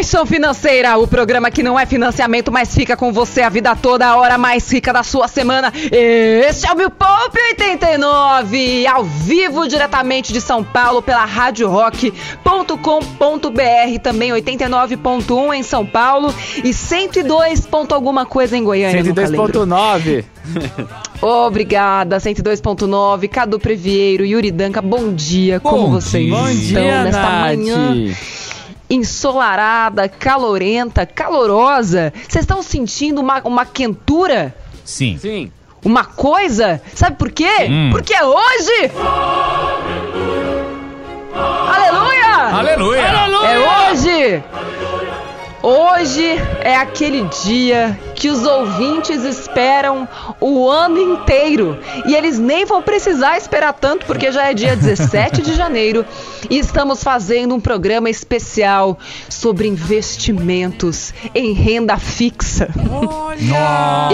Paixão Financeira, o programa que não é financiamento, mas fica com você a vida toda, a hora mais rica da sua semana. Este é o Mil Poupe 89, ao vivo diretamente de São Paulo pela radiorock.com.br, também 89.1 em São Paulo e 102. ponto alguma coisa em Goiânia. nunca lembro. 102.9. Obrigada, 102.9, Cadu Previeiro, Yuri Danca, bom dia, como Bom vocês dia. Bom estão dia, nesta Nath. manhã ensolarada, calorenta, calorosa? Vocês estão sentindo uma, uma quentura? Sim. Sim. Uma coisa? Sabe por quê? Hum. Porque é hoje! Aleluia! Aleluia. É hoje! Hoje é aquele dia que os ouvintes esperam o ano inteiro. E eles nem vão precisar esperar tanto, porque já é dia 17 de janeiro e estamos fazendo um programa especial sobre investimentos em renda fixa.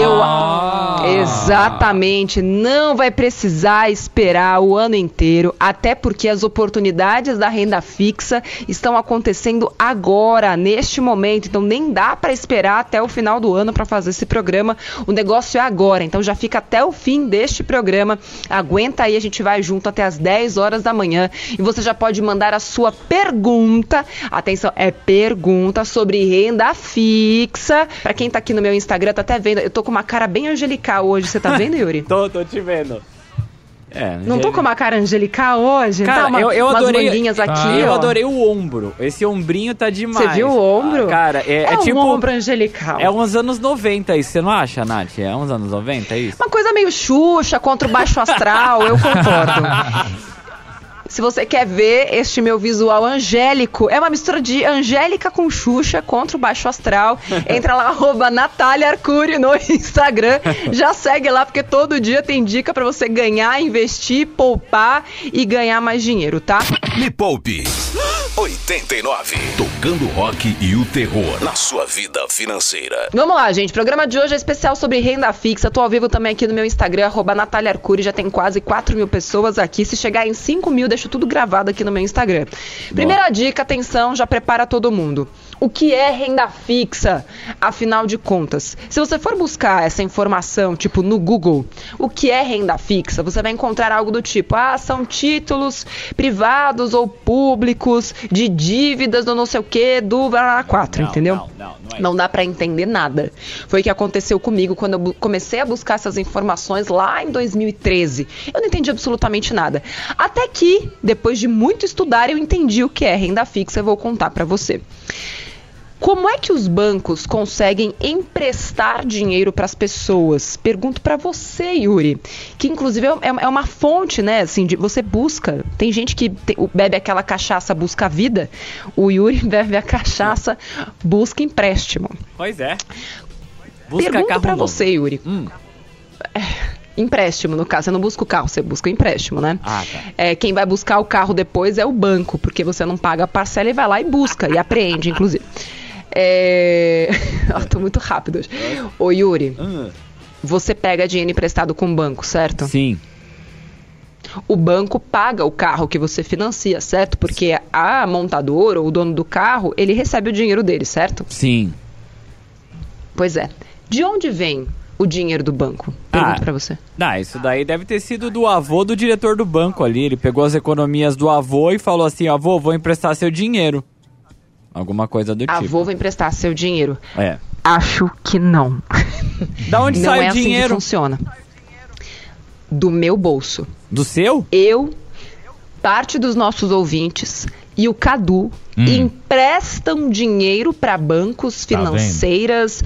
Eu exatamente não vai precisar esperar o ano inteiro, até porque as oportunidades da renda fixa estão acontecendo agora, neste momento. Então nem dá para esperar até o final do ano para fazer esse programa. O negócio é agora, então já fica até o fim deste programa. Aguenta aí, a gente vai junto até as 10 horas da manhã e você já pode mandar a sua pergunta. Atenção, é pergunta sobre renda fixa. Para quem tá aqui no meu Instagram, tá até vendo, eu tô com uma cara bem angelical hoje, você tá vendo, Yuri? Tô, tô te vendo. É, Não tô com uma cara angelical hoje? Cara, tá, uma, eu, eu umas adorei. manguinhas aqui, Ah, eu adorei o ombro. Esse ombrinho tá demais. Você viu o ombro? Ah, cara, é, É, é um tipo. ombro angelical. É uns anos 90 isso, você não acha, Nath? É uns anos 90 isso? Uma coisa meio Xuxa contra o baixo astral, eu concordo. Se você quer ver este meu visual angélico, é uma mistura de Angélica com Xuxa contra o Baixo Astral. Entra lá, arroba Natália Arcuri no Instagram. Já segue lá, porque todo dia tem dica pra você ganhar, investir, poupar e ganhar mais dinheiro, tá? Me Poupe 89 tocando rock e o terror na sua vida financeira. Vamos lá, gente. O programa de hoje é especial sobre renda fixa. Tô ao vivo também aqui no meu Instagram, arroba Natália Arcuri. Já tem quase 4 mil pessoas aqui. Se chegar em 5 mil, deixo tudo gravado aqui no meu Instagram. Primeira dica, atenção, já prepara todo mundo. O que é renda fixa? Afinal de contas, se você for buscar essa informação, tipo no Google, o que é renda fixa, você vai encontrar algo do tipo: ah, são títulos privados ou públicos de dívidas do não sei o que, do 4, Não, entendeu? não, não, não é Não dá pra entender nada. Foi o que aconteceu comigo quando eu comecei a buscar essas informações lá em 2013. Eu não entendi absolutamente nada. Até que, depois de muito estudar, eu entendi o que é renda fixa. Eu vou contar pra você. Como é que os bancos conseguem emprestar dinheiro para as pessoas? Pergunto para você, Yuri, que inclusive é, é uma fonte, né? Assim, de, você busca. Tem gente que te- bebe aquela cachaça, busca a vida. O Yuri bebe a cachaça, busca empréstimo. Pois é. Busca Pergunto para você, Yuri. Hum. Empréstimo, no caso, você não busca o carro, você busca o empréstimo, né? Ah, tá. É, quem vai buscar o carro depois é o banco, porque você não paga a parcela e vai lá e busca, e apreende, inclusive. É... Eu tô muito rápido hoje. Ô, Yuri, Hum, você pega dinheiro emprestado com o banco, certo? Sim. O banco paga o carro que você financia, certo? Porque a montadora ou o dono do carro, ele recebe o dinheiro dele, certo? Sim. Pois é. De onde vem o dinheiro do banco? Pergunto Ah. pra você. Ah, isso daí deve ter sido do avô do diretor do banco ali. Ele pegou as economias do avô e falou assim: avô, vou emprestar seu dinheiro. Alguma coisa do tipo. Avô vai emprestar seu dinheiro. É. Acho que não. Da onde não sai é o assim que dinheiro? funciona. Do meu bolso. Do seu? Eu, parte dos nossos ouvintes e o Cadu Hum. emprestam dinheiro para bancos Tá financeiras,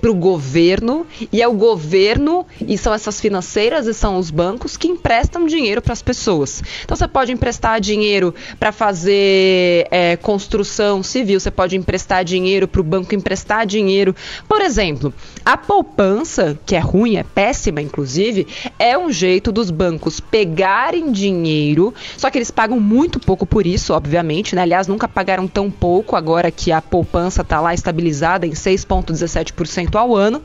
para o governo, e é o governo, e são essas financeiras e são os bancos que emprestam dinheiro para as pessoas. Então você pode emprestar dinheiro para fazer é, construção civil, você pode emprestar dinheiro para o banco emprestar dinheiro. Por exemplo, a poupança, que é ruim, é péssima, inclusive, é um jeito dos bancos pegarem dinheiro, só que eles pagam muito pouco por isso, obviamente, né? Aliás, nunca pagaram tão pouco agora que a poupança está lá estabilizada em 6,17% ao ano.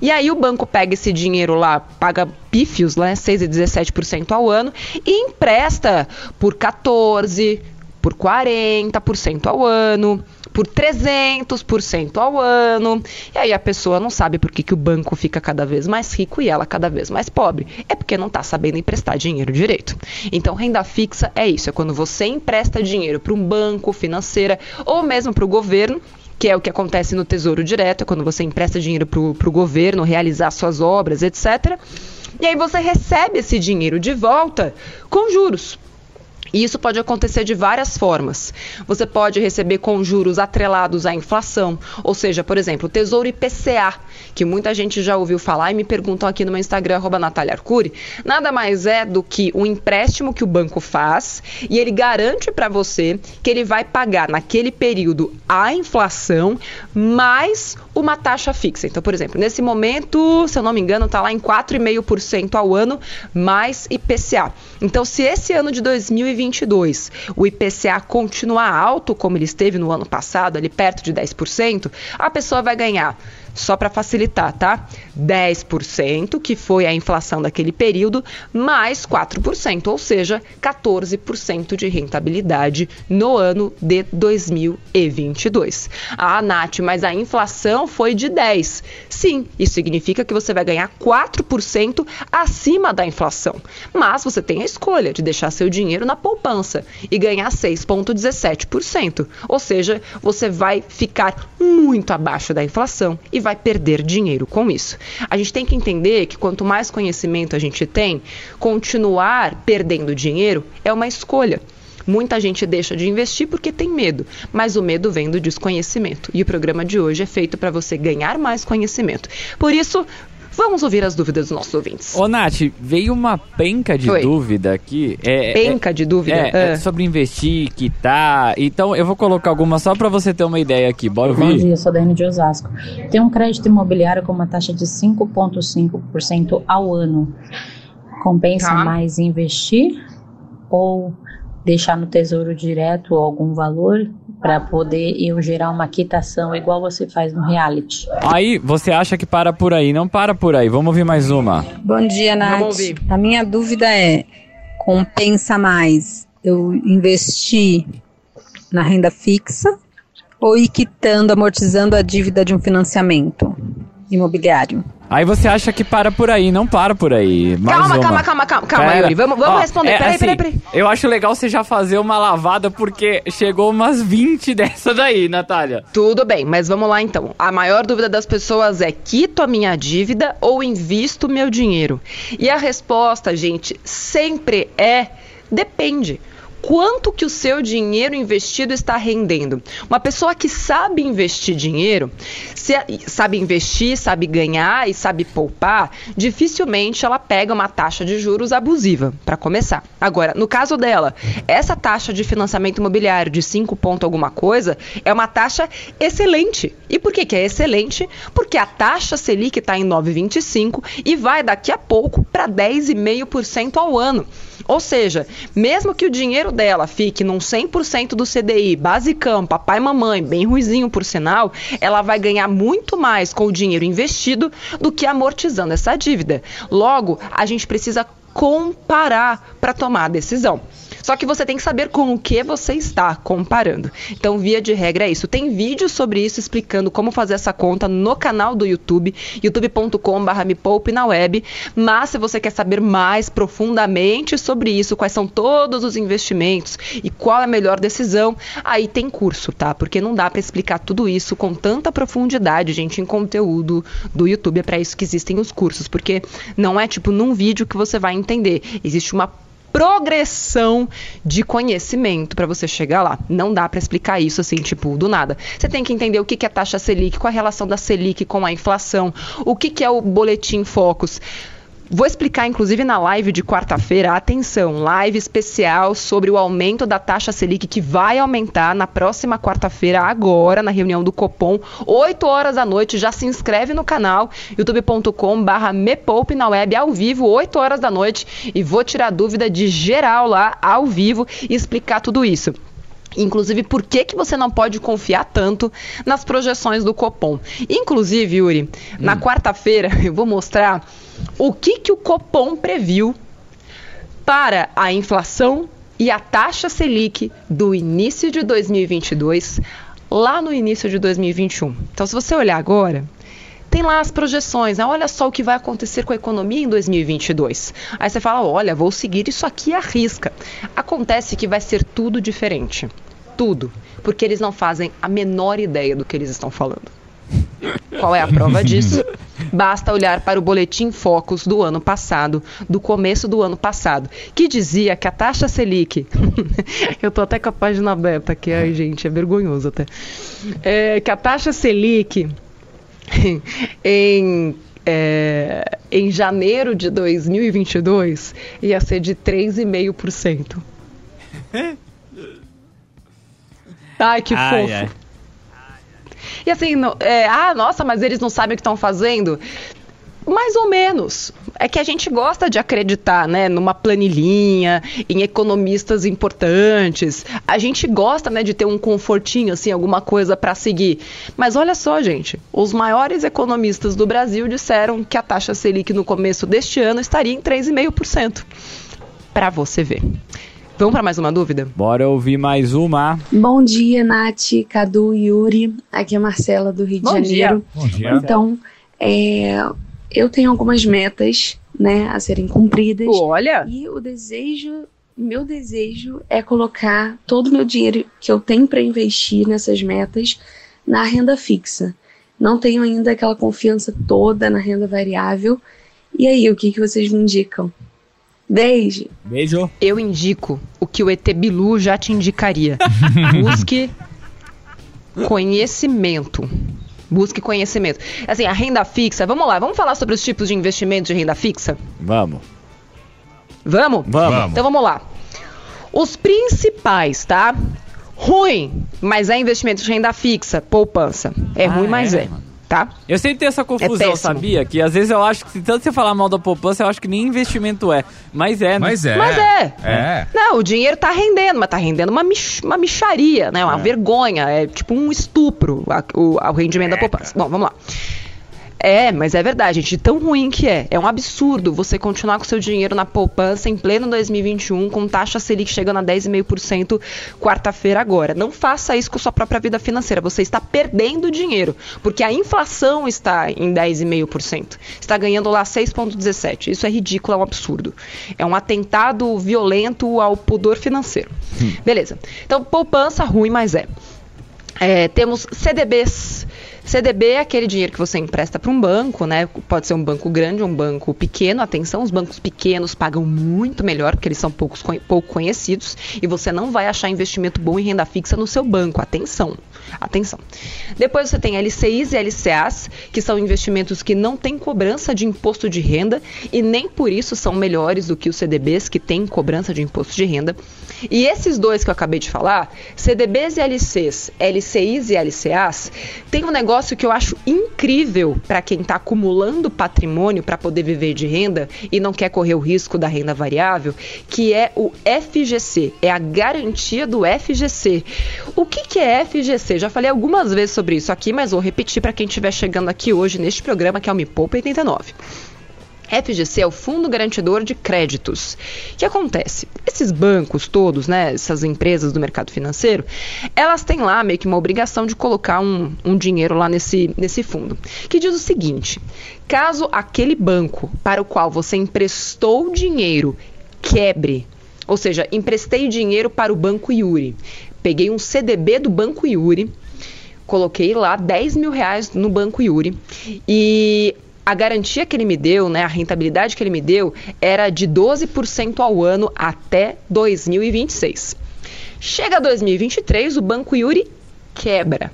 E aí o banco pega esse dinheiro lá, paga pífios, né, 6 e 17% ao ano e empresta por 14, por 40% ao ano por 300% ao ano. E aí a pessoa não sabe por que, que o banco fica cada vez mais rico e ela cada vez mais pobre. É porque não está sabendo emprestar dinheiro direito. Então, renda fixa é isso: é quando você empresta dinheiro para um banco, financeira ou mesmo para o governo que é o que acontece no Tesouro Direto, é quando você empresta dinheiro para o governo realizar suas obras, etc. E aí você recebe esse dinheiro de volta com juros. E isso pode acontecer de várias formas. Você pode receber com juros atrelados à inflação, ou seja, por exemplo, Tesouro IPCA, que muita gente já ouviu falar e me perguntam aqui no meu Instagram, Natália Arcuri, nada mais é do que um empréstimo que o banco faz e ele garante para você que ele vai pagar naquele período a inflação mais uma taxa fixa. Então, por exemplo, nesse momento, se eu não me engano, está lá em 4,5% ao ano mais IPCA. Então, se esse ano de 2022 o IPCA continuar alto, como ele esteve no ano passado, ali perto de 10%, a pessoa vai ganhar só para facilitar, tá? 10%, que foi a inflação daquele período, mais 4%, ou seja, 14% de rentabilidade no ano de 2022. Ah, Nath, mas a inflação foi de 10%. Sim, isso significa que você vai ganhar 4% acima da inflação. Mas você tem a escolha de deixar seu dinheiro na poupança e ganhar 6,17%. Ou seja, você vai ficar muito abaixo da inflação e vai perder dinheiro com isso. A gente tem que entender que quanto mais conhecimento a gente tem, continuar perdendo dinheiro é uma escolha. Muita gente deixa de investir porque tem medo, mas o medo vem do desconhecimento. E o programa de hoje é feito para você ganhar mais conhecimento. Por isso, Vamos ouvir as dúvidas dos nossos ouvintes. Ô, Nath, veio uma penca de Oi. dúvida aqui. É, é penca é, de dúvida? É, é, ah. sobre investir, quitar. Então, eu vou colocar algumas só para você ter uma ideia aqui. Bora ouvir? Bom dia, sou Dani de Osasco. Tem um crédito imobiliário com uma taxa de 5,5% ao ano. Compensa tá. mais investir ou deixar no tesouro direto algum valor para poder eu gerar uma quitação igual você faz no reality. Aí, você acha que para por aí? Não para por aí. Vamos ouvir mais uma. Bom dia, Nath. A minha dúvida é: compensa mais eu investir na renda fixa ou ir quitando, amortizando a dívida de um financiamento imobiliário? Aí você acha que para por aí, não para por aí. Mais calma, uma. calma, calma, calma, calma, Yuri. Vamos, vamos Ó, responder. É, peraí, assim, peraí, peraí. Eu acho legal você já fazer uma lavada, porque chegou umas 20 dessa daí, Natália. Tudo bem, mas vamos lá então. A maior dúvida das pessoas é: quito a minha dívida ou invisto meu dinheiro? E a resposta, gente, sempre é depende quanto que o seu dinheiro investido está rendendo. Uma pessoa que sabe investir dinheiro, sabe investir, sabe ganhar e sabe poupar, dificilmente ela pega uma taxa de juros abusiva, para começar. Agora, no caso dela, essa taxa de financiamento imobiliário de 5 ponto alguma coisa é uma taxa excelente. E por que, que é excelente? Porque a taxa Selic está em 9,25 e vai daqui a pouco para 10,5% ao ano. Ou seja, mesmo que o dinheiro dela fique num 100% do CDI, basicão, papai e mamãe, bem ruizinho por sinal, ela vai ganhar muito mais com o dinheiro investido do que amortizando essa dívida. Logo, a gente precisa comparar para tomar a decisão. Só que você tem que saber com o que você está comparando. Então, via de regra é isso. Tem vídeo sobre isso explicando como fazer essa conta no canal do YouTube, youtube.com.br me poupe na web. Mas se você quer saber mais profundamente sobre isso, quais são todos os investimentos e qual é a melhor decisão, aí tem curso, tá? Porque não dá para explicar tudo isso com tanta profundidade, gente, em conteúdo do YouTube. É para isso que existem os cursos, porque não é tipo num vídeo que você vai entender. Existe uma progressão de conhecimento para você chegar lá. Não dá para explicar isso assim, tipo, do nada. Você tem que entender o que é taxa Selic, qual a relação da Selic com a inflação, o que é o boletim Focus. Vou explicar, inclusive, na live de quarta-feira, atenção, live especial sobre o aumento da taxa Selic, que vai aumentar na próxima quarta-feira, agora, na reunião do Copom, 8 horas da noite. Já se inscreve no canal, youtube.com/barra me poupe na web, ao vivo, 8 horas da noite, e vou tirar dúvida de geral lá, ao vivo, e explicar tudo isso. Inclusive, por que, que você não pode confiar tanto nas projeções do Copom? Inclusive, Yuri, hum. na quarta-feira eu vou mostrar o que, que o Copom previu para a inflação e a taxa Selic do início de 2022 lá no início de 2021. Então, se você olhar agora, tem lá as projeções, né? olha só o que vai acontecer com a economia em 2022. Aí você fala, olha, vou seguir isso aqui à risca. Acontece que vai ser tudo diferente. Tudo. Porque eles não fazem a menor ideia do que eles estão falando. Qual é a prova disso? Basta olhar para o boletim Focus do ano passado, do começo do ano passado, que dizia que a taxa Selic. Eu tô até com a página aberta aqui, ai gente, é vergonhoso até. É, que a taxa Selic em, é, em janeiro de 2022 ia ser de 3,5%. Ai, que ai, fofo. Ai. E assim, é, ah, nossa, mas eles não sabem o que estão fazendo. Mais ou menos. É que a gente gosta de acreditar, né, numa planilhinha, em economistas importantes. A gente gosta, né, de ter um confortinho, assim, alguma coisa para seguir. Mas olha só, gente, os maiores economistas do Brasil disseram que a taxa Selic no começo deste ano estaria em 3,5%. Para você ver. Vamos para mais uma dúvida? Bora ouvir mais uma. Bom dia, Nath, Cadu, Yuri. Aqui é a Marcela do Rio Bom de Janeiro. Dia. Bom dia. Então, é, eu tenho algumas metas, né, a serem cumpridas. Olha! E o desejo, meu desejo é colocar todo o meu dinheiro que eu tenho para investir nessas metas na renda fixa. Não tenho ainda aquela confiança toda na renda variável. E aí, o que, que vocês me indicam? Beijo. Beijo. Eu indico o que o ET Bilu já te indicaria. Busque conhecimento. Busque conhecimento. Assim, a renda fixa, vamos lá, vamos falar sobre os tipos de investimentos de renda fixa? Vamos. Vamos? Vamos. Então vamos lá. Os principais, tá? Ruim, mas é investimento de renda fixa, poupança. É ah, ruim, mas é. é tá? Eu sempre tenho essa confusão, é sabia? Que às vezes eu acho que, se tanto você falar mal da poupança, eu acho que nem investimento é. Mas é, né? Mas é. Mas é. é. Não, o dinheiro tá rendendo, mas tá rendendo uma, mich uma micharia, né? Uma é. vergonha. É tipo um estupro a, o, o rendimento da poupança. Bom, vamos lá. É, mas é verdade, gente. Tão ruim que é. É um absurdo você continuar com seu dinheiro na poupança em pleno 2021, com taxa Selic chegando a 10,5% quarta-feira agora. Não faça isso com sua própria vida financeira. Você está perdendo dinheiro, porque a inflação está em 10,5%. Está ganhando lá 6,17%. Isso é ridículo, é um absurdo. É um atentado violento ao pudor financeiro. Hum. Beleza. Então, poupança ruim, mas é. é temos CDBs CDB é aquele dinheiro que você empresta para um banco, né? Pode ser um banco grande ou um banco pequeno. Atenção, os bancos pequenos pagam muito melhor, porque eles são poucos, pouco conhecidos, e você não vai achar investimento bom em renda fixa no seu banco. Atenção. Atenção. Depois você tem LCIs e LCAs, que são investimentos que não têm cobrança de imposto de renda e nem por isso são melhores do que os CDBs que têm cobrança de imposto de renda. E esses dois que eu acabei de falar, CDBs e LCs, LCIs e LCAs, tem um negócio que eu acho incrível para quem está acumulando patrimônio para poder viver de renda e não quer correr o risco da renda variável, que é o FGC, é a garantia do FGC. O que, que é FGC? Já falei algumas vezes sobre isso aqui, mas vou repetir para quem estiver chegando aqui hoje neste programa, que é o Me Poupa 89. FGC é o Fundo Garantidor de Créditos. O que acontece? Esses bancos todos, né, essas empresas do mercado financeiro, elas têm lá meio que uma obrigação de colocar um, um dinheiro lá nesse, nesse fundo. Que diz o seguinte: caso aquele banco para o qual você emprestou dinheiro quebre, ou seja, emprestei dinheiro para o Banco Yuri, peguei um CDB do Banco Yuri, coloquei lá 10 mil reais no Banco Yuri e a garantia que ele me deu, né, a rentabilidade que ele me deu, era de 12% ao ano até 2026. Chega 2023, o Banco Yuri quebra.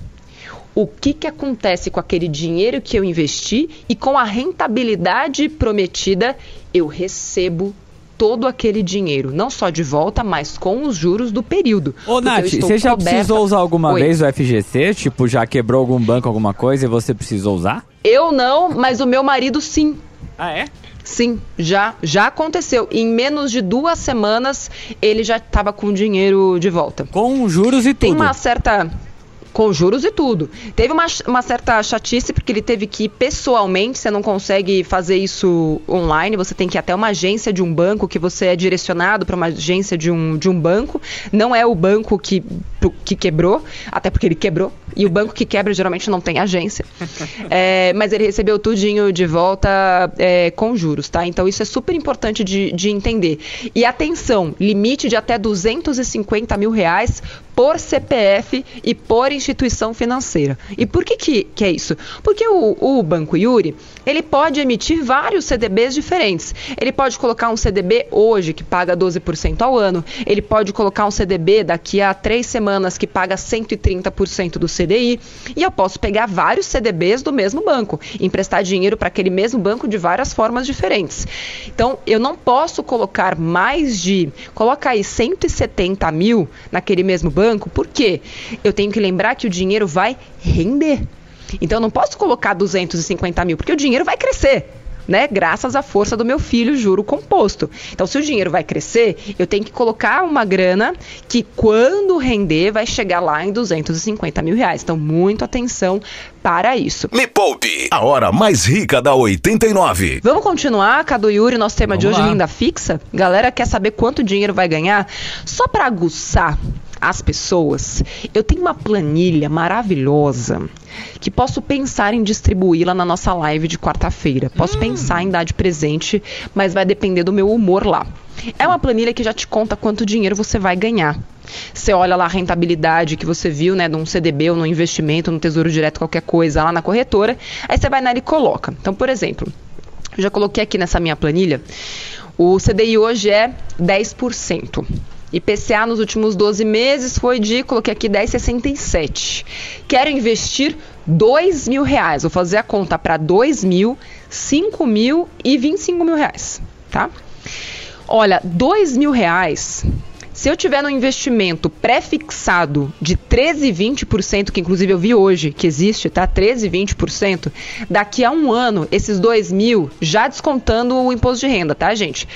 O que, que acontece com aquele dinheiro que eu investi e com a rentabilidade prometida? Eu recebo todo aquele dinheiro, não só de volta, mas com os juros do período. Ô, Nath, você já coberta... precisou usar alguma Oi. vez o FGC? Tipo, já quebrou algum banco, alguma coisa e você precisou usar? Eu não, mas o meu marido sim. Ah, é? Sim, já, já aconteceu. Em menos de duas semanas, ele já estava com o dinheiro de volta. Com juros e tudo. Tem uma certa com juros e tudo. Teve uma, uma certa chatice porque ele teve que ir pessoalmente, você não consegue fazer isso online, você tem que ir até uma agência de um banco que você é direcionado para uma agência de um, de um banco. Não é o banco que, que quebrou, até porque ele quebrou. E o banco que quebra geralmente não tem agência. É, mas ele recebeu tudinho de volta é, com juros, tá? Então isso é super importante de, de entender. E atenção, limite de até 250 mil reais por CPF e por instituição financeira. E por que, que, que é isso? Porque o, o Banco Yuri, ele pode emitir vários CDBs diferentes. Ele pode colocar um CDB hoje, que paga 12% ao ano. Ele pode colocar um CDB daqui a três semanas, que paga 130% do CDI. E eu posso pegar vários CDBs do mesmo banco, emprestar dinheiro para aquele mesmo banco de várias formas diferentes. Então, eu não posso colocar mais de, coloca aí 170 mil naquele mesmo banco banco. Por quê? Eu tenho que lembrar que o dinheiro vai render. Então eu não posso colocar 250 mil, porque o dinheiro vai crescer. Né, graças à força do meu filho, juro composto. Então, se o dinheiro vai crescer, eu tenho que colocar uma grana que, quando render, vai chegar lá em 250 mil reais. Então, muito atenção para isso. Me Poupe, a hora mais rica da 89. Vamos continuar, Cadu Yuri, nosso tema Vamos de hoje, lá. renda fixa? Galera quer saber quanto dinheiro vai ganhar? Só para aguçar as pessoas, eu tenho uma planilha maravilhosa que posso pensar em distribuí-la na nossa live de quarta-feira. Posso hum. pensar em dar de presente, mas vai depender do meu humor lá. É uma planilha que já te conta quanto dinheiro você vai ganhar. Você olha lá a rentabilidade que você viu, né, num CDB ou num investimento, no Tesouro Direto, qualquer coisa lá na corretora, aí você vai nela e coloca. Então, por exemplo, eu já coloquei aqui nessa minha planilha, o CDI hoje é 10%. IPCA nos últimos 12 meses foi de, coloquei aqui, 10,67. Quero investir 2 mil reais. Vou fazer a conta para 2 mil, 5 mil e 25 mil reais, tá? Olha, 2 mil reais, se eu tiver no investimento pré-fixado de 13, 20%, que inclusive eu vi hoje que existe, tá? 13, 20%, daqui a um ano, esses 2 mil, já descontando o imposto de renda, tá, gente?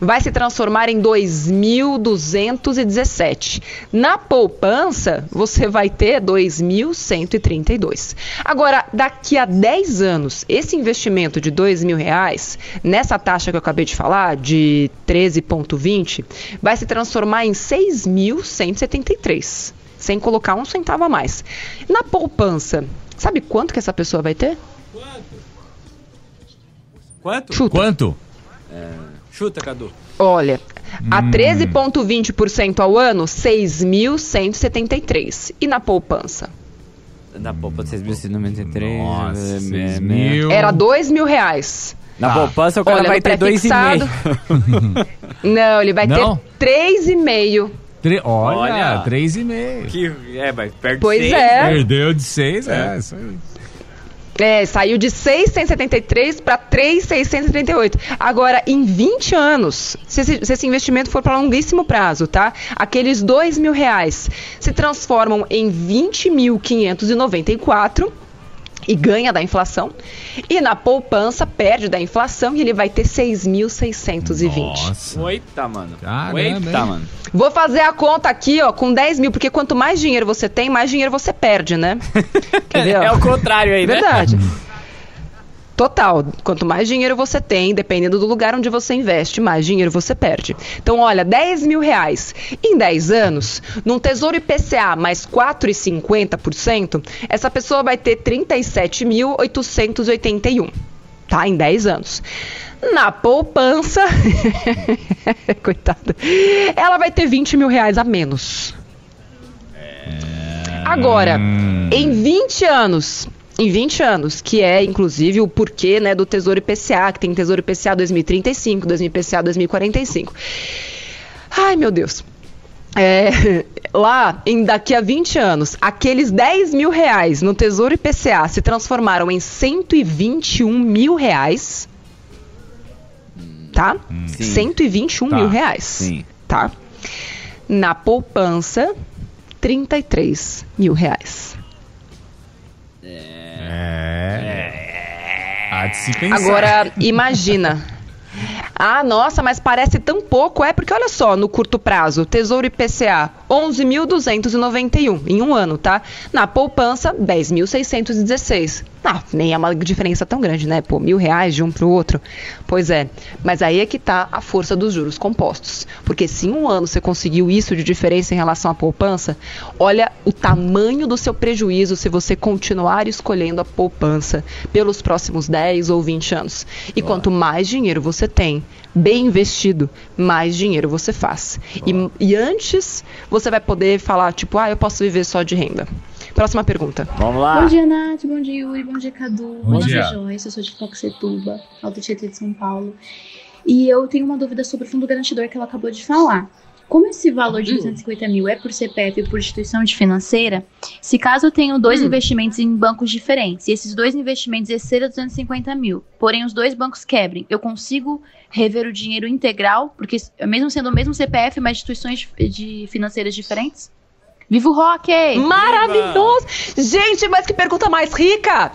Vai se transformar em 2.217. Na poupança, você vai ter 2.132. Agora, daqui a 10 anos, esse investimento de R$ mil reais, nessa taxa que eu acabei de falar, de 13,20, vai se transformar em 6.173, sem colocar um centavo a mais. Na poupança, sabe quanto que essa pessoa vai ter? Quanto? Chuta. Quanto? É... Chuta, Cadu. Olha, a 13,20% hum. ao ano, 6.173. E na poupança? Na poupança, 6.193. Nossa, 6 é, mil. Era 2 mil reais. Na ah. poupança, o cara Olha, vai ter 2,5. Não, ele vai Não? ter 3,5. Tre olha, 3,5. Que, é, vai perto pois de 6. É. Perdeu de 6, é, é isso aí. É, saiu de 673 para 3,638. Agora, em 20 anos, se esse, se esse investimento for para longuíssimo prazo, tá? Aqueles 2 mil reais se transformam em 20.594 e ganha da inflação. E na poupança perde da inflação e ele vai ter 6.620. Nossa. Oita, mano. Caramba, Oita, mano. Vou fazer a conta aqui, ó, com 10 mil, porque quanto mais dinheiro você tem, mais dinheiro você perde, né? é o contrário aí, né? Verdade. Total. Quanto mais dinheiro você tem, dependendo do lugar onde você investe, mais dinheiro você perde. Então, olha, 10 mil reais em 10 anos, num tesouro IPCA mais 4,50%, essa pessoa vai ter 37.881, tá? Em 10 anos. Na poupança, coitada, ela vai ter 20 mil reais a menos. Agora, em 20 anos, em 20 anos, que é inclusive o porquê né, do Tesouro IPCA, que tem Tesouro IPCA 2035, 2000 IPCA 2045. Ai, meu Deus. É, lá, em daqui a 20 anos, aqueles 10 mil reais no Tesouro IPCA se transformaram em 121 mil reais. Tá? Hum, sim. 121 tá. mil reais. Sim. Tá? Na poupança, 33 mil reais. É. de se pensar. Agora, imagina. Ah, nossa, mas parece tão pouco. É porque olha só, no curto prazo, Tesouro IPCA 11.291 em um ano, tá? Na poupança 10.616. Ah, nem é uma diferença tão grande, né? Pô, mil reais de um para o outro. Pois é, mas aí é que tá a força dos juros compostos. Porque se em um ano você conseguiu isso de diferença em relação à poupança, olha o tamanho do seu prejuízo se você continuar escolhendo a poupança pelos próximos 10 ou 20 anos. E quanto mais dinheiro você tem, bem investido, mais dinheiro você faz. E, e antes você vai poder falar, tipo, ah, eu posso viver só de renda. Próxima pergunta. Vamos lá. Bom dia, Nath. Bom dia, Yuri. Bom dia, Cadu. Bom Bom dia. dia, Joyce. Eu sou de Toxetuba, Alto Tietê de São Paulo. E eu tenho uma dúvida sobre o fundo garantidor que ela acabou de falar. Como esse valor de 250 mil é por CPF e por instituição de financeira, se caso eu tenho dois investimentos em bancos diferentes e esses dois investimentos excedam 250 mil, porém os dois bancos quebrem, eu consigo rever o dinheiro integral, porque mesmo sendo o mesmo CPF, mas instituições de, de financeiras diferentes? Viva o rock! Maravilhoso! Gente, mas que pergunta mais rica!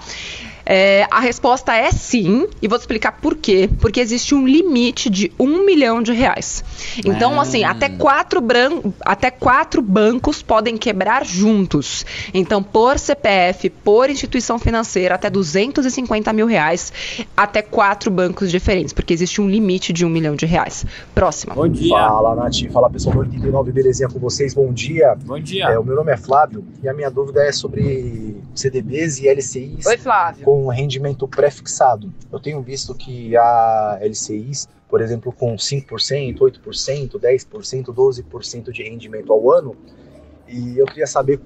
É, a resposta é sim, e vou te explicar por quê. Porque existe um limite de um milhão de reais. Então, Ah. assim, até quatro, bran até quatro bancos podem quebrar juntos. Então, por CPF, por instituição financeira, até 250 mil reais, até quatro bancos diferentes, porque existe um limite de um milhão de reais. Próxima. Bom dia. Fala, Nath. Fala, pessoal do 89, belezinha com vocês? Bom dia. Bom dia. É, o meu nome é Flávio e a minha dúvida é sobre CDBs e LCIs Oi, Flávio. com rendimento pré-fixado. Eu tenho visto que há LCIs, por exemplo, com 5%, 8%, 10%, 12% de rendimento ao ano, e eu queria saber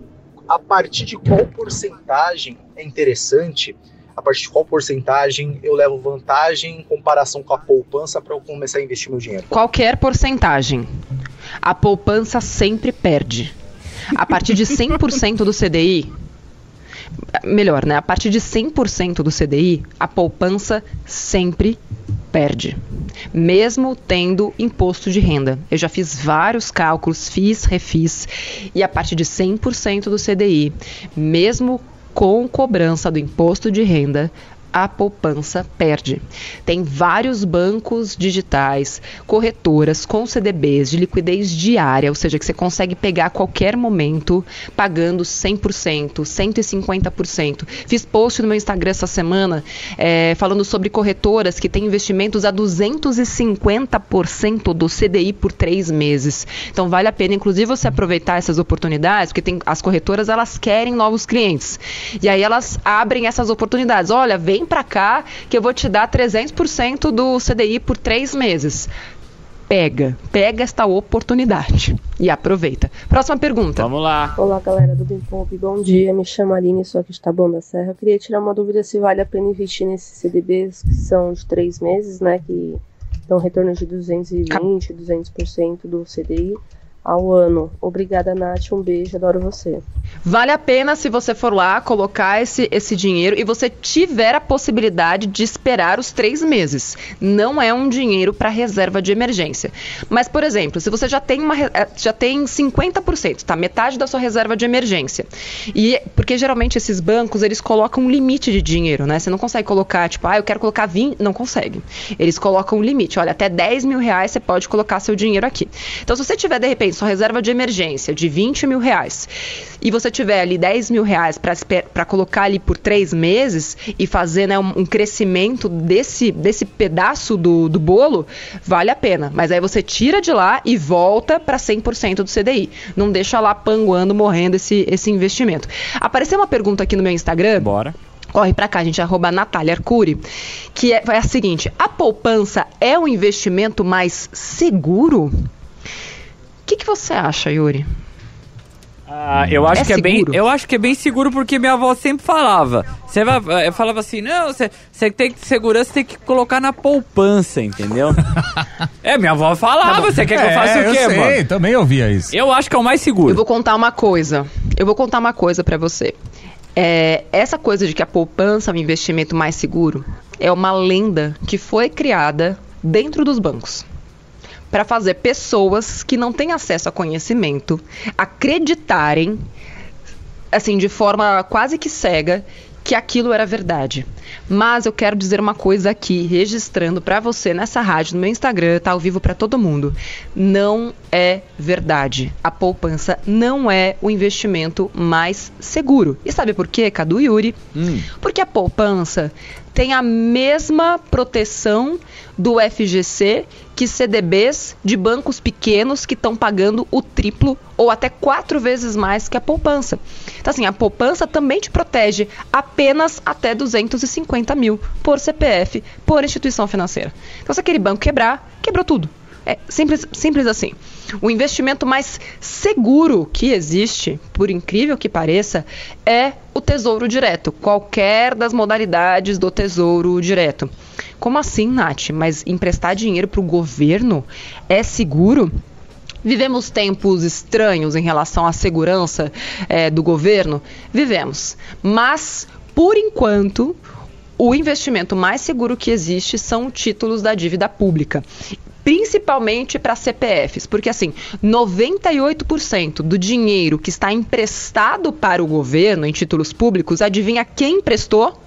a partir de qual porcentagem é interessante, a partir de qual porcentagem eu levo vantagem em comparação com a poupança para eu começar a investir meu dinheiro. Qualquer porcentagem. A poupança sempre perde. A partir de 100% do CDI, melhor, né? A partir de 100% do CDI, a poupança sempre perde. Mesmo tendo imposto de renda. Eu já fiz vários cálculos, fiz, refiz, e a partir de 100% do CDI, mesmo com cobrança do imposto de renda, a poupança perde. Tem vários bancos digitais, corretoras com CDBs de liquidez diária, ou seja, que você consegue pegar a qualquer momento, pagando 100%, 150%. Fiz post no meu Instagram essa semana eh, falando sobre corretoras que têm investimentos a 250% do CDI por três meses. Então vale a pena, inclusive, você aproveitar essas oportunidades, porque tem, as corretoras elas querem novos clientes. E aí elas abrem essas oportunidades. Olha, vem para cá que eu vou te dar 300% do CDI por três meses. Pega, pega esta oportunidade e aproveita. Próxima pergunta. Vamos lá. Olá, galera do Bem Pop. Bom dia. Me chamo Aline, sou aqui de Taboão da Serra. Eu queria tirar uma dúvida se vale a pena investir nesses CDBs que são de três meses, né? Que dão retorno de 220, 200% do CDI ao ano. Obrigada, Nath. Um beijo. Adoro você. Vale a pena se você for lá colocar esse, esse dinheiro e você tiver a possibilidade de esperar os três meses. Não é um dinheiro para reserva de emergência. Mas, por exemplo, se você já tem uma eh, já tem 50%, tá? Metade da sua reserva de emergência. E porque geralmente esses bancos eles colocam um limite de dinheiro, né? Você não consegue colocar, tipo, ah, eu quero colocar 20, não consegue. Eles colocam um limite. Olha, até 10 mil reais você pode colocar seu dinheiro aqui. Então, se você tiver, de repente, sua reserva de emergência de 20 mil reais e você tiver ali 10 mil reais para colocar ali por três meses e fazer né, um, um crescimento desse, desse pedaço do, do bolo, vale a pena. Mas aí você tira de lá e volta para 100% do CDI. Não deixa lá panguando, morrendo esse, esse investimento. Apareceu uma pergunta aqui no meu Instagram. Bora. Corre pra cá, gente, arroba Natália Arcuri, que é, é a seguinte: a poupança é o investimento mais seguro? O que, que você acha, Yuri? Ah, eu acho É que é bem, seguro? eu acho que é bem seguro porque minha avó sempre falava. Você eu falava assim, não, você, você tem que segurança tem que colocar na poupança, entendeu? é, minha avó falava. Você quer que eu faça É, o quê, eu sei, mano? também ouvia isso. Eu acho que é o mais seguro. Eu vou contar uma coisa. Eu vou contar uma coisa pra você. É, essa coisa de que a poupança é um investimento mais seguro é uma lenda que foi criada dentro dos bancos para fazer pessoas que não têm acesso a conhecimento acreditarem assim de forma quase que cega que aquilo era verdade. Mas eu quero dizer uma coisa aqui, registrando para você nessa rádio, no meu Instagram, tá ao vivo para todo mundo. Não é verdade. A poupança não é o investimento mais seguro. E sabe por quê, Cadu e Yuri? Hum. Porque a poupança tem a mesma proteção do FGC que CDBs de bancos pequenos que estão pagando o triplo ou até quatro vezes mais que a poupança. Então, assim, a poupança também te protege apenas até 250 mil por CPF, por instituição financeira. Então, se aquele banco quebrar, quebrou tudo. É simples, simples assim. O investimento mais seguro que existe, por incrível que pareça, é o Tesouro Direto, qualquer das modalidades do Tesouro Direto. Como assim, Nath? Mas emprestar dinheiro para o governo é seguro? Vivemos tempos estranhos em relação à segurança é, do governo? Vivemos. Mas, por enquanto, o investimento mais seguro que existe são títulos da dívida pública principalmente para CPFs, porque assim, 98% do dinheiro que está emprestado para o governo em títulos públicos, adivinha quem emprestou?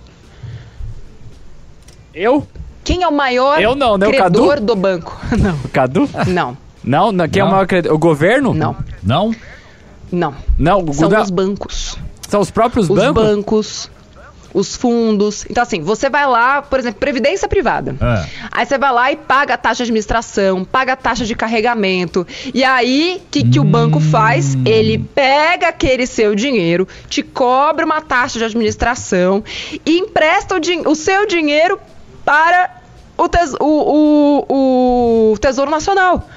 Eu? Quem é o maior Eu não, né? O credor Cadu? do banco? Não. O Cadu? Não. Não, não quem é o Não. maior credor? O governo? Não. Não? Não. Não, o São Guda- os bancos. São os próprios Os bancos? bancos, os fundos. Então, assim, você vai lá, por exemplo, previdência privada. É. Aí você vai lá e paga a taxa de administração, paga a taxa de carregamento. E aí, o que, que o banco faz? Ele pega aquele seu dinheiro, te cobra uma taxa de administração e empresta o, din- o seu dinheiro para o, tes- o- o- o Tesouro Nacional.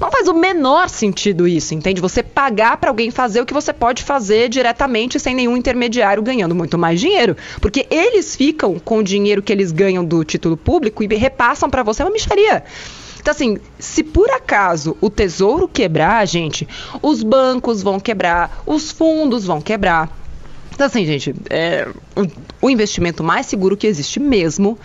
Não faz o menor sentido isso, entende? Você pagar para alguém fazer o que você pode fazer diretamente sem nenhum intermediário ganhando muito mais dinheiro, porque eles ficam com o dinheiro que eles ganham do título público e repassam para você uma micharia. Então, assim, se por acaso o tesouro quebrar, gente, os bancos vão quebrar, os fundos vão quebrar. Então, assim, gente, é, o, o investimento mais seguro que existe mesmo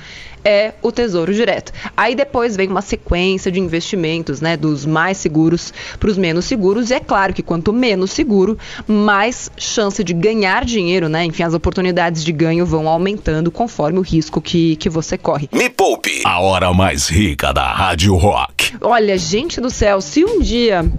é o Tesouro Direto. Aí depois vem uma sequência de investimentos, né, dos mais seguros para os menos seguros. E é claro que quanto menos seguro, mais chance de ganhar dinheiro, né? Enfim, as oportunidades de ganho vão aumentando conforme o risco que, que você corre. Me Poupe, a hora mais rica da Rádio Rock. Olha, gente do céu, se um dia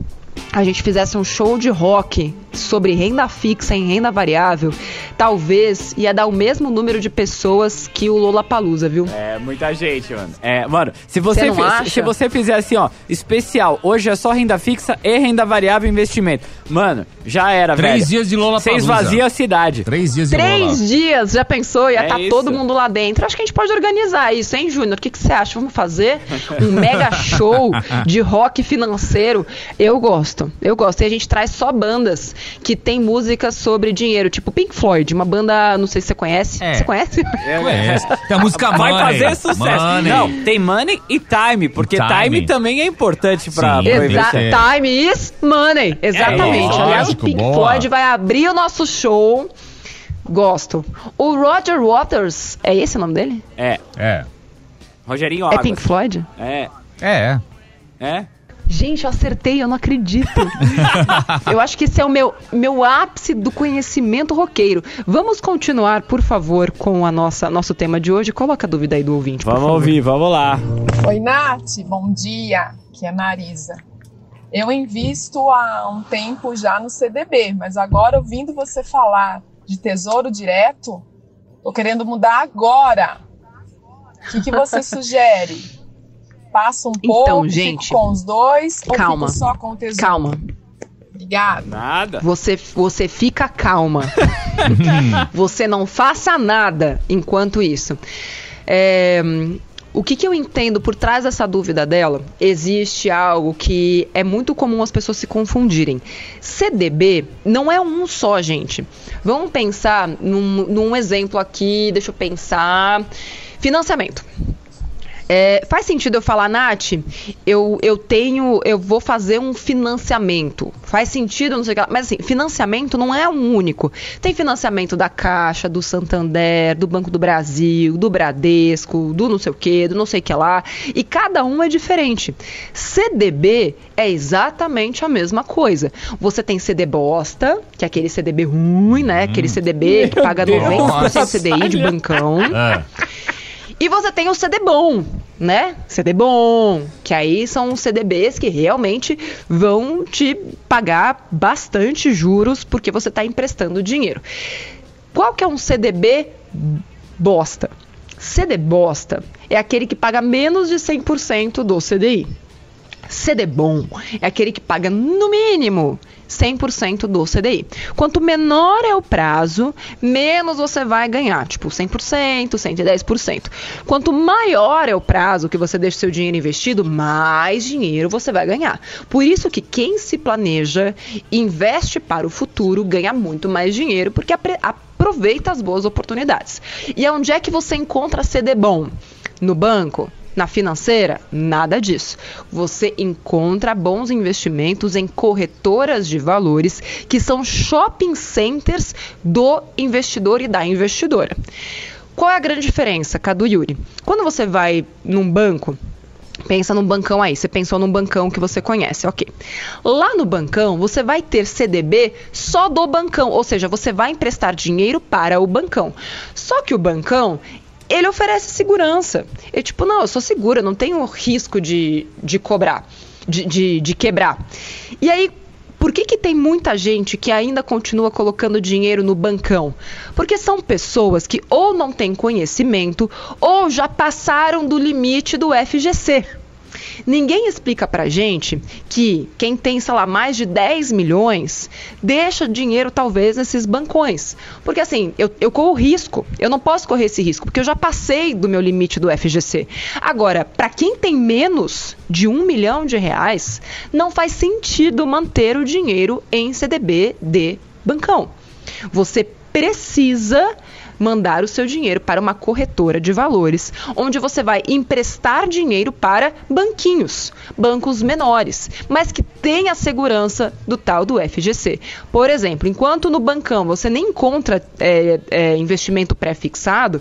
a gente fizesse um show de rock sobre renda fixa em renda variável, talvez ia dar o mesmo número de pessoas que o Lola Palusa, viu? É, muita gente, mano. É, mano, se você, Você não fi- acha? se você fizer assim, ó, especial, hoje é só renda fixa e renda variável investimento. Mano, já era, velho. Três dias de Lola Você esvazia a cidade. Três dias de Três Lola. dias, já pensou? Ia É estar isso. todo mundo lá dentro. Acho que a gente pode organizar isso, hein, Júnior? O que, que você acha? Vamos fazer um mega show de rock financeiro? Eu gosto, eu gosto. E a gente traz só bandas que tem músicas sobre dinheiro, tipo Pink Floyd, uma banda, não sei se você conhece. É. Você conhece? Conhece. Tem a música Vai Money. fazer sucesso. Money. Não, tem money e time, porque time, Time. também é importante pra, Sim. time is money. Exatamente. É, Aliás, o Pink boa. Floyd vai abrir o nosso show. Gosto. O Roger Waters, é esse o nome dele? É, É. Rogerinho É Águas. Pink Floyd? É, É. é. Gente, eu acertei, eu não acredito. eu acho que esse é o meu, meu ápice do conhecimento roqueiro. Vamos continuar, por favor, com a nossa nosso tema de hoje. Coloca a dúvida aí do ouvinte, por Vamos favor. ouvir, vamos lá. Oi, Nath, bom dia. Aqui é a Marisa. Eu invisto há um tempo já no CDB, mas agora ouvindo você falar de tesouro direto, tô querendo mudar agora. O que, que você sugere? Passo um Então, pouco, gente, fico com os dois calma, ou fico só com o tesouro? Calma. Obrigada. Nada. Você, você fica calma. você não faça nada enquanto isso. É, o que, que eu entendo por trás dessa dúvida dela? Existe algo que é muito comum as pessoas se confundirem. CDB não é um só, gente. Vamos pensar num, num exemplo aqui, deixa eu pensar. Financiamento. É, faz sentido eu falar, Nath, eu, eu tenho, eu vou fazer um financiamento. Faz sentido, não sei o que lá. Mas assim, financiamento não é um único. Tem financiamento da Caixa, do Santander, do Banco do Brasil, do Bradesco, do não sei o que, do não sei o que lá. E cada um é diferente. CDB é exatamente a mesma coisa. Você tem CD bosta, que é aquele CDB ruim, né? Aquele CDB que paga 90% CDI de bancão. É. E você tem o CD bom, né? CD bom, que aí são CDBs que realmente vão te pagar bastante juros porque você está emprestando dinheiro. Qual que é um CDB bosta? CD bosta é aquele que paga menos de 100% do CDI. CD bom é aquele que paga no mínimo 100% do CDI. Quanto menor é o prazo, menos você vai ganhar, tipo 100%, 110%. Quanto maior é o prazo que você deixa seu dinheiro investido, mais dinheiro você vai ganhar. Por isso que quem se planeja, investe para o futuro, ganha muito mais dinheiro, porque aproveita as boas oportunidades. E onde é que você encontra CD bom? No banco? Na financeira, nada disso. Você encontra bons investimentos em corretoras de valores, que são shopping centers do investidor e da investidora. Qual é a grande diferença, Cadu Yuri? Quando você vai num banco, Pensa num bancão aí, você pensou num bancão que você conhece, ok. Lá no bancão, você vai ter CDB só do bancão, ou seja, você vai emprestar dinheiro para o bancão. Só que o bancão, ele oferece segurança. É tipo, não, eu sou segura, não tenho risco de, de cobrar, de, de, de quebrar. E aí, por que, que tem muita gente que ainda continua colocando dinheiro no bancão? Porque são pessoas que ou não têm conhecimento ou já passaram do limite do FGC. Ninguém explica pra gente que quem tem, sei lá, mais de 10 milhões deixa dinheiro talvez nesses bancões. Porque assim, eu, eu corro risco. Eu não posso correr esse risco, porque eu já passei do meu limite do FGC. Agora, para quem tem menos de um milhão de reais, não faz sentido manter o dinheiro em CDB de bancão. Você precisa mandar o seu dinheiro para uma corretora de valores, onde você vai emprestar dinheiro para banquinhos, bancos menores, mas que tem a segurança do tal do FGC. Por exemplo, enquanto no bancão você nem encontra é, é, investimento pré-fixado,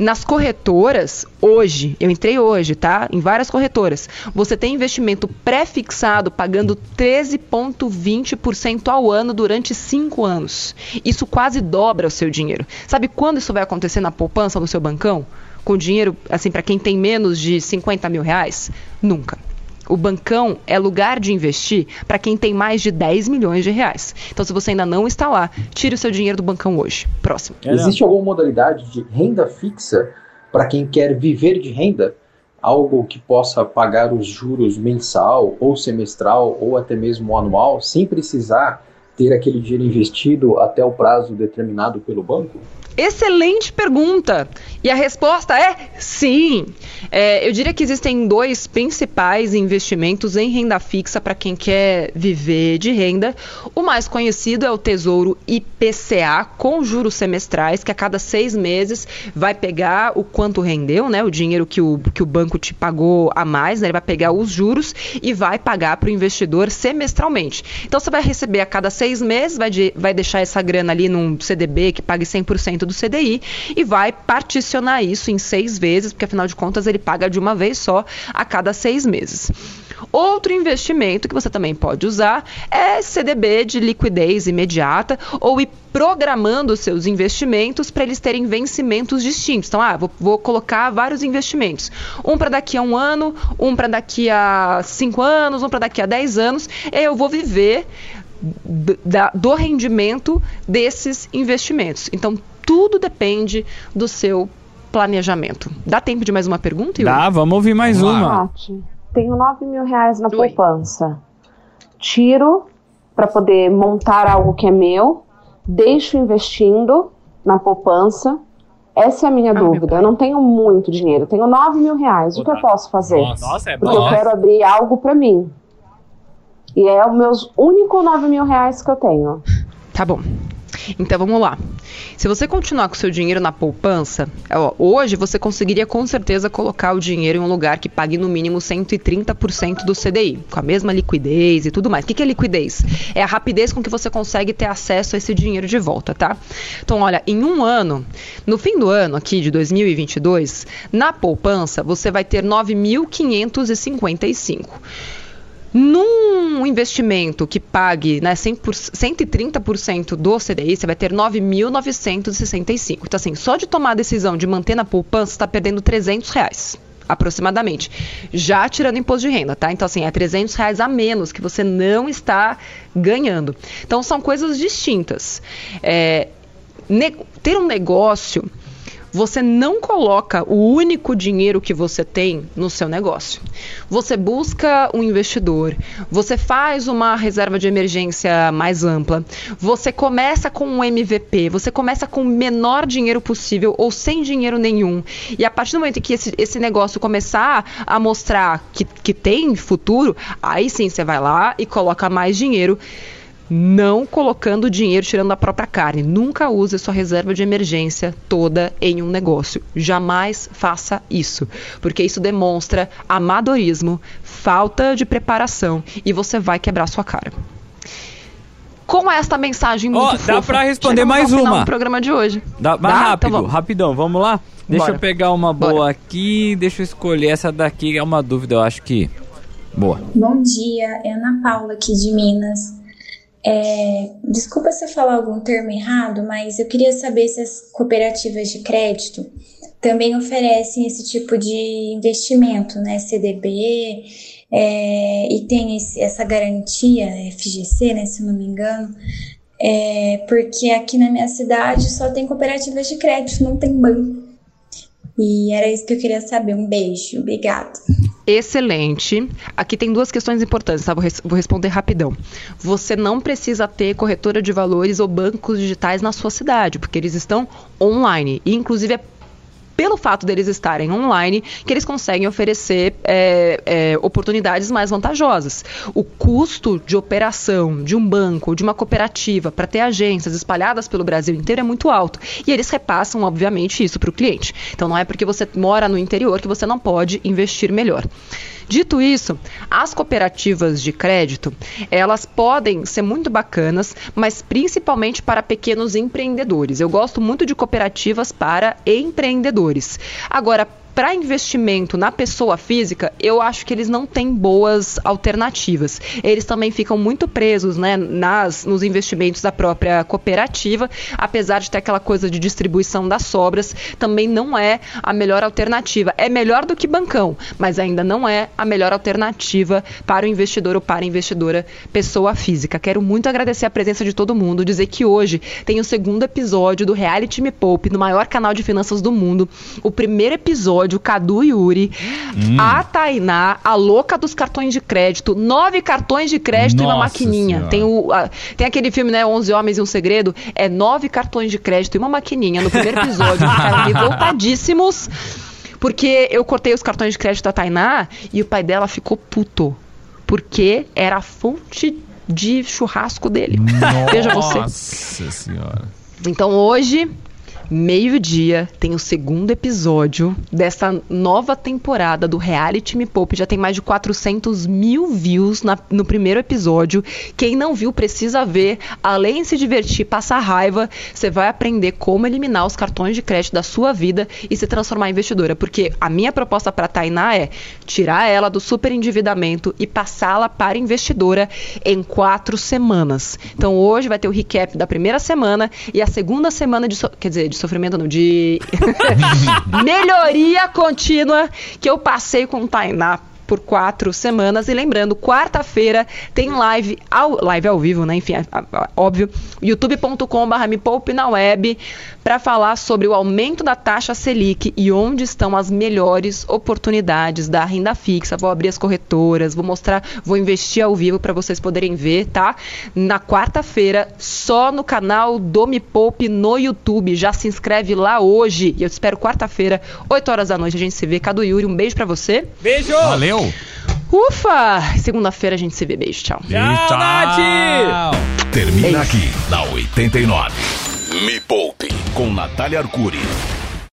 nas corretoras, hoje, eu entrei hoje, tá? Em várias corretoras, você tem investimento pré-fixado pagando 13,20% ao ano durante 5 anos. Isso quase dobra o seu dinheiro. Sabe quando isso vai acontecer na poupança no seu bancão? Com dinheiro, assim, para quem tem menos de 50 mil reais? Nunca. O bancão é lugar de investir para quem tem mais de 10 milhões de reais. Então, se você ainda não está lá, tire o seu dinheiro do bancão hoje. Próximo. Existe alguma modalidade de renda fixa para quem quer viver de renda? Algo que possa pagar os juros mensal ou semestral ou até mesmo anual sem precisar ter aquele dinheiro investido até o prazo determinado pelo banco? Excelente pergunta. E a resposta é sim. É, eu diria que existem dois principais investimentos em renda fixa para quem quer viver de renda. O mais conhecido é o Tesouro IPCA, com juros semestrais, que a cada seis meses vai pegar o quanto rendeu, né? O dinheiro que o, que o banco te pagou a mais, né? Ele vai pegar os juros e vai pagar para o investidor semestralmente. Então você vai receber a cada seis meses, vai, de, vai deixar essa grana ali num CDB que pague 100% do CDI e vai particionar isso em seis vezes, porque afinal de contas ele paga de uma vez só a cada seis meses. Outro investimento que você também pode usar é CDB de liquidez imediata ou ir programando os seus investimentos para eles terem vencimentos distintos. Então, ah, vou, vou colocar vários investimentos. Um para daqui a um ano, um para daqui a cinco anos, um para daqui a dez anos. E eu vou viver do, rendimento desses investimentos. Então, tudo depende do seu planejamento. Dá tempo de mais uma pergunta, Yuri? Dá, vamos ouvir mais uma. Nath, tenho 9 mil reais na poupança. Tiro para poder montar algo que é meu, deixo investindo na poupança. Essa é a minha dúvida. Eu não tenho muito dinheiro, tenho 9 mil reais. O que eu posso fazer? Nossa, é Porque eu quero abrir algo para mim. E é os meus únicos 9 mil reais que eu tenho. Tá bom. Então vamos lá. Se você continuar com seu dinheiro na poupança, ó, hoje você conseguiria com certeza colocar o dinheiro em um lugar que pague no mínimo 130% do CDI, com a mesma liquidez e tudo mais. O que, que é liquidez? É a rapidez com que você consegue ter acesso a esse dinheiro de volta, tá? Então, olha, em um ano, no fim do ano aqui de 2022, na poupança você vai ter 9.555. Num investimento que pague né, 100 por, 130% do CDI, você vai ter 9.965. Então, assim, só de tomar a decisão de manter na poupança, você está perdendo 300 reais aproximadamente, já tirando imposto de renda, tá? Então, assim, é 300 reais a menos que você não está ganhando. Então, são coisas distintas. É, ter um negócio você não coloca o único dinheiro que você tem no seu negócio. Você busca um investidor, você faz uma reserva de emergência mais ampla, você começa com um MVP, você começa com o menor dinheiro possível ou sem dinheiro nenhum. E a partir do momento que esse, esse negócio começar a mostrar que, que tem futuro, aí sim você vai lá e coloca mais dinheiro não colocando dinheiro tirando da própria carne. Nunca use sua reserva de emergência toda em um negócio. Jamais faça isso, porque isso demonstra amadorismo, falta de preparação e você vai quebrar sua cara. Com esta mensagem muito oh, fofa, dá para responder mais uma. No programa de hoje. Dá, mais dá? rápido, então rapidão, vamos lá? Deixa Bora. eu pegar uma boa Bora. aqui, deixa eu escolher essa daqui, é uma dúvida, eu acho que boa. Bom dia, é Ana Paula aqui de Minas. É, desculpa se eu falar algum termo errado, mas eu queria saber se as cooperativas de crédito também oferecem esse tipo de investimento, né? CDB, é, e tem esse, essa garantia, FGC, né? Se não me engano. É, porque aqui na minha cidade só tem cooperativas de crédito, não tem banco. E era isso que eu queria saber. Um beijo, obrigada. Excelente. Aqui tem duas questões importantes, tá? Vou, res vou, responder rapidão. Você não precisa ter corretora de valores ou bancos digitais na sua cidade, porque eles estão online. E, inclusive, é pelo fato deles estarem online, que eles conseguem oferecer é, é, oportunidades mais vantajosas. O custo de operação de um banco, de uma cooperativa, para ter agências espalhadas pelo Brasil inteiro é muito alto. E eles repassam, obviamente, isso para o cliente. Então não é porque você mora no interior que você não pode investir melhor. Dito isso, as cooperativas de crédito, elas podem ser muito bacanas, mas principalmente para pequenos empreendedores. Eu gosto muito de cooperativas para empreendedores. Agora, para investimento na pessoa física, eu acho que eles não têm boas alternativas. Eles também ficam muito presos né, nas, nos investimentos da própria cooperativa, apesar de ter aquela coisa de distribuição das sobras, também não é a melhor alternativa. É melhor do que bancão, mas ainda não é a melhor alternativa para o investidor ou para a investidora pessoa física. Quero muito agradecer a presença de todo mundo, dizer que hoje tem o segundo episódio do Reality Me Poupe, no maior canal de finanças do mundo. O primeiro episódio episódio, Cadu e Yuri, hum. a Tainá, a louca dos cartões de crédito, nove cartões de crédito Nossa e uma maquininha. Tem, o, a, tem aquele filme, né, 11 Homens e um Segredo, é nove cartões de crédito e uma maquininha. No primeiro episódio, ficaram revoltadíssimos, porque eu cortei os cartões de crédito da Tainá e o pai dela ficou puto, porque era a fonte de churrasco dele. Nossa Veja você. Nossa senhora. Então hoje meio-dia, tem o segundo episódio dessa nova temporada do Reality Me. Já tem mais de 400 mil views na, no primeiro episódio. Quem não viu precisa ver. Além de se divertir, passar raiva, você vai aprender como eliminar os cartões de crédito da sua vida e se transformar em investidora. Porque a minha proposta para a Tainá é tirar ela do super endividamento e passá-la para investidora em quatro semanas. Então hoje vai ter o recap da primeira semana e a segunda semana de. So quer dizer, de sofrimento, não, de melhoria contínua que eu passei com o Tainá por quatro semanas. E lembrando, quarta-feira tem live ao, live ao vivo, né? Enfim, é, é, óbvio, youtube.com.br me poupe na web para falar sobre o aumento da taxa Selic e onde estão as melhores oportunidades da renda fixa. Vou abrir as corretoras, vou mostrar, vou investir ao vivo para vocês poderem ver, tá? Na quarta-feira, só no canal do Me Poupe no YouTube. Já se inscreve lá hoje. E eu te espero quarta-feira, 8 horas da noite. A gente se vê. Cadu Yuri, um beijo para você. Beijo! Valeu! Ufa! Segunda-feira a gente se vê. Beijo, tchau. Tchau, Nath! Termina aqui, na 89. Me Poupe com Natália Arcuri.